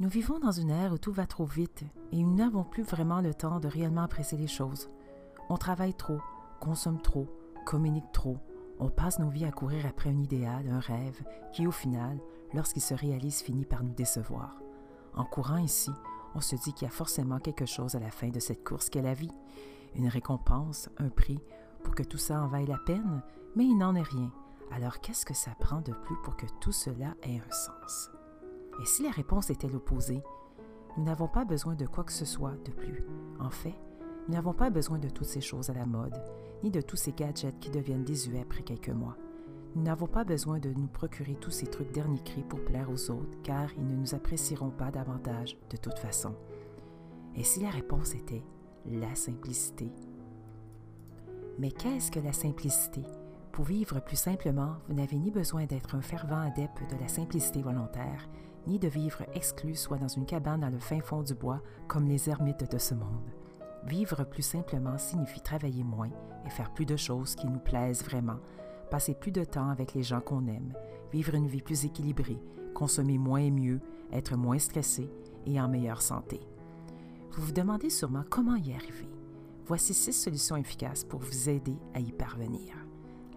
Nous vivons dans une ère où tout va trop vite et nous n'avons plus vraiment le temps de réellement apprécier les choses. On travaille trop, consomme trop, communique trop. On passe nos vies à courir après un idéal, un rêve, qui au final, lorsqu'il se réalise, finit par nous décevoir. En courant ici, on se dit qu'il y a forcément quelque chose à la fin de cette course qu'est la vie. Une récompense, un prix, pour que tout ça en vaille la peine, mais il n'en est rien. Alors qu'est-ce que ça prend de plus pour que tout cela ait un sens? Et si la réponse était l'opposé, nous n'avons pas besoin de quoi que ce soit de plus. En fait, nous n'avons pas besoin de toutes ces choses à la mode, ni de tous ces gadgets qui deviennent désuets après quelques mois. Nous n'avons pas besoin de nous procurer tous ces trucs derniers cris pour plaire aux autres, car ils ne nous apprécieront pas davantage de toute façon. Et si la réponse était la simplicité? Mais qu'est-ce que la simplicité? Pour vivre plus simplement, vous n'avez ni besoin d'être un fervent adepte de la simplicité volontaire, ni de vivre exclu soit dans une cabane dans le fin fond du bois comme les ermites de ce monde. Vivre plus simplement signifie travailler moins et faire plus de choses qui nous plaisent vraiment, passer plus de temps avec les gens qu'on aime, vivre une vie plus équilibrée, consommer moins et mieux, être moins stressé et en meilleure santé. Vous vous demandez sûrement comment y arriver. Voici six solutions efficaces pour vous aider à y parvenir.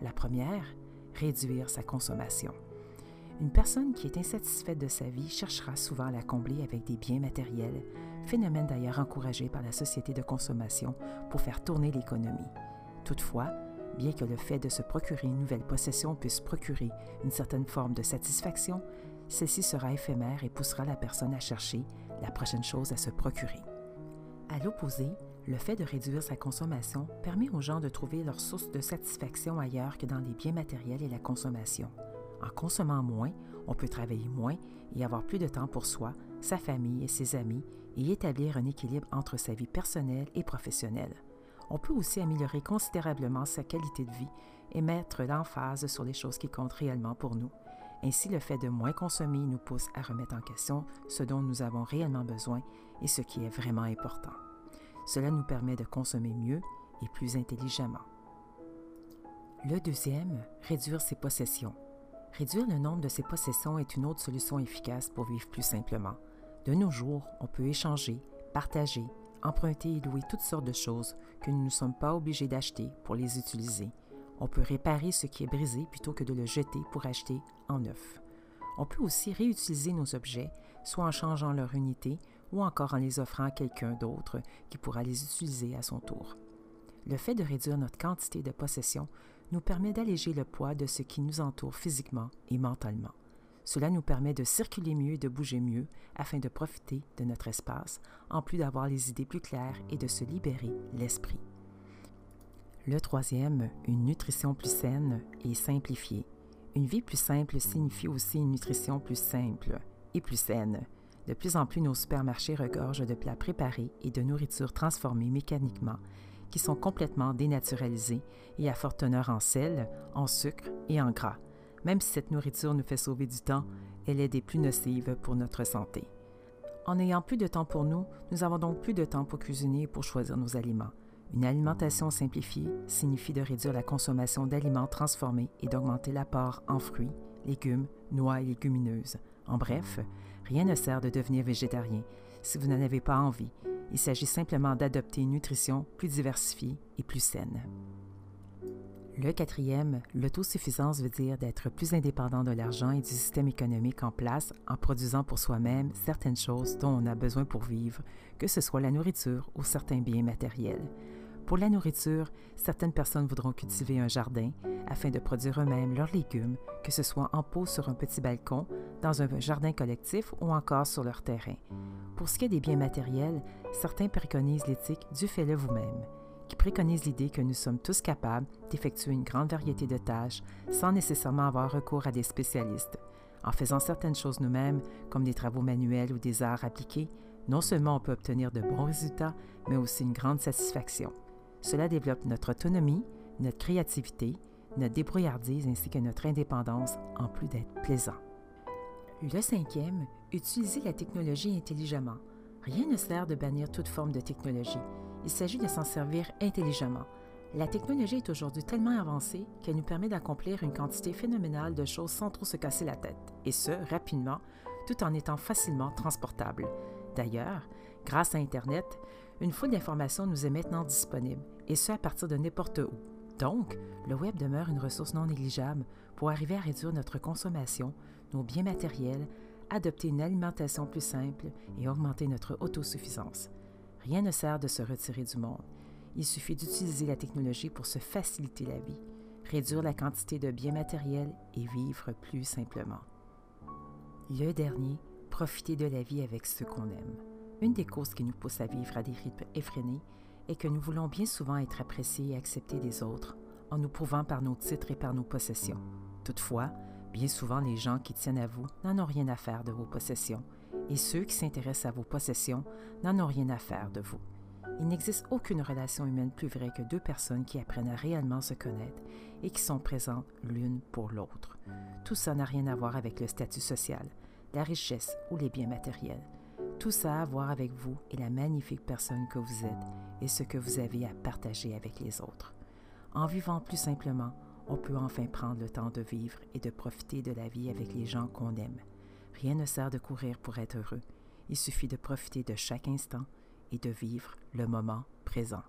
La première, réduire sa consommation. Une personne qui est insatisfaite de sa vie cherchera souvent à la combler avec des biens matériels, phénomène d'ailleurs encouragé par la société de consommation pour faire tourner l'économie. Toutefois, bien que le fait de se procurer une nouvelle possession puisse procurer une certaine forme de satisfaction, celle-ci sera éphémère et poussera la personne à chercher la prochaine chose à se procurer. À l'opposé, le fait de réduire sa consommation permet aux gens de trouver leur source de satisfaction ailleurs que dans les biens matériels et la consommation. En consommant moins, on peut travailler moins et avoir plus de temps pour soi, sa famille et ses amis et établir un équilibre entre sa vie personnelle et professionnelle. On peut aussi améliorer considérablement sa qualité de vie et mettre l'emphase sur les choses qui comptent réellement pour nous. Ainsi, le fait de moins consommer nous pousse à remettre en question ce dont nous avons réellement besoin et ce qui est vraiment important. Cela nous permet de consommer mieux et plus intelligemment. Le deuxième, réduire ses possessions. Réduire le nombre de ses possessions est une autre solution efficace pour vivre plus simplement. De nos jours, on peut échanger, partager, emprunter et louer toutes sortes de choses que nous ne sommes pas obligés d'acheter pour les utiliser. On peut réparer ce qui est brisé plutôt que de le jeter pour acheter en neuf. On peut aussi réutiliser nos objets, soit en changeant leur unité ou encore en les offrant à quelqu'un d'autre qui pourra les utiliser à son tour. Le fait de réduire notre quantité de possessions nous permet d'alléger le poids de ce qui nous entoure physiquement et mentalement. Cela nous permet de circuler mieux et de bouger mieux afin de profiter de notre espace, en plus d'avoir les idées plus claires et de se libérer l'esprit. Le troisième, une nutrition plus saine et simplifiée. Une vie plus simple signifie aussi une nutrition plus simple et plus saine. De plus en plus, nos supermarchés regorgent de plats préparés et de nourriture transformée mécaniquement qui sont complètement dénaturalisées et à forte teneur en sel, en sucre et en gras. Même si cette nourriture nous fait sauver du temps, elle est des plus nocives pour notre santé. En n'ayant plus de temps pour nous, nous avons donc plus de temps pour cuisiner et pour choisir nos aliments. Une alimentation simplifiée signifie de réduire la consommation d'aliments transformés et d'augmenter l'apport en fruits, légumes, noix et légumineuses. En bref, rien ne sert de devenir végétarien si vous n'en avez pas envie il s'agit simplement d'adopter une nutrition plus diversifiée et plus saine. Le quatrième, l'autosuffisance veut dire d'être plus indépendant de l'argent et du système économique en place en produisant pour soi-même certaines choses dont on a besoin pour vivre, que ce soit la nourriture ou certains biens matériels. Pour la nourriture, certaines personnes voudront cultiver un jardin afin de produire eux-mêmes leurs légumes, que ce soit en pot sur un petit balcon, dans un jardin collectif ou encore sur leur terrain. Pour ce qui est des biens matériels, certains préconisent l'éthique du fais-le vous-même, qui préconise l'idée que nous sommes tous capables d'effectuer une grande variété de tâches sans nécessairement avoir recours à des spécialistes. En faisant certaines choses nous-mêmes, comme des travaux manuels ou des arts appliqués, non seulement on peut obtenir de bons résultats, mais aussi une grande satisfaction. Cela développe notre autonomie, notre créativité, notre débrouillardise ainsi que notre indépendance, en plus d'être plaisant. Le cinquième, utiliser la technologie intelligemment. Rien ne sert de bannir toute forme de technologie. Il s'agit de s'en servir intelligemment. La technologie est aujourd'hui tellement avancée qu'elle nous permet d'accomplir une quantité phénoménale de choses sans trop se casser la tête, et ce, rapidement, tout en étant facilement transportable. D'ailleurs, grâce à Internet, une foule d'informations nous est maintenant disponible, et ce à partir de n'importe où. Donc, le web demeure une ressource non négligeable pour arriver à réduire notre consommation, nos biens matériels, adopter une alimentation plus simple et augmenter notre autosuffisance. Rien ne sert de se retirer du monde. Il suffit d'utiliser la technologie pour se faciliter la vie, réduire la quantité de biens matériels et vivre plus simplement. Le dernier, profiter de la vie avec ceux qu'on aime. Une des causes qui nous pousse à vivre à des rythmes effrénés est que nous voulons bien souvent être appréciés et acceptés des autres en nous prouvant par nos titres et par nos possessions. Toutefois, bien souvent les gens qui tiennent à vous n'en ont rien à faire de vos possessions et ceux qui s'intéressent à vos possessions n'en ont rien à faire de vous. Il n'existe aucune relation humaine plus vraie que deux personnes qui apprennent à réellement se connaître et qui sont présentes l'une pour l'autre. Tout ça n'a rien à voir avec le statut social, la richesse ou les biens matériels. Tout ça à voir avec vous et la magnifique personne que vous êtes et ce que vous avez à partager avec les autres. En vivant plus simplement, on peut enfin prendre le temps de vivre et de profiter de la vie avec les gens qu'on aime. Rien ne sert de courir pour être heureux. Il suffit de profiter de chaque instant et de vivre le moment présent.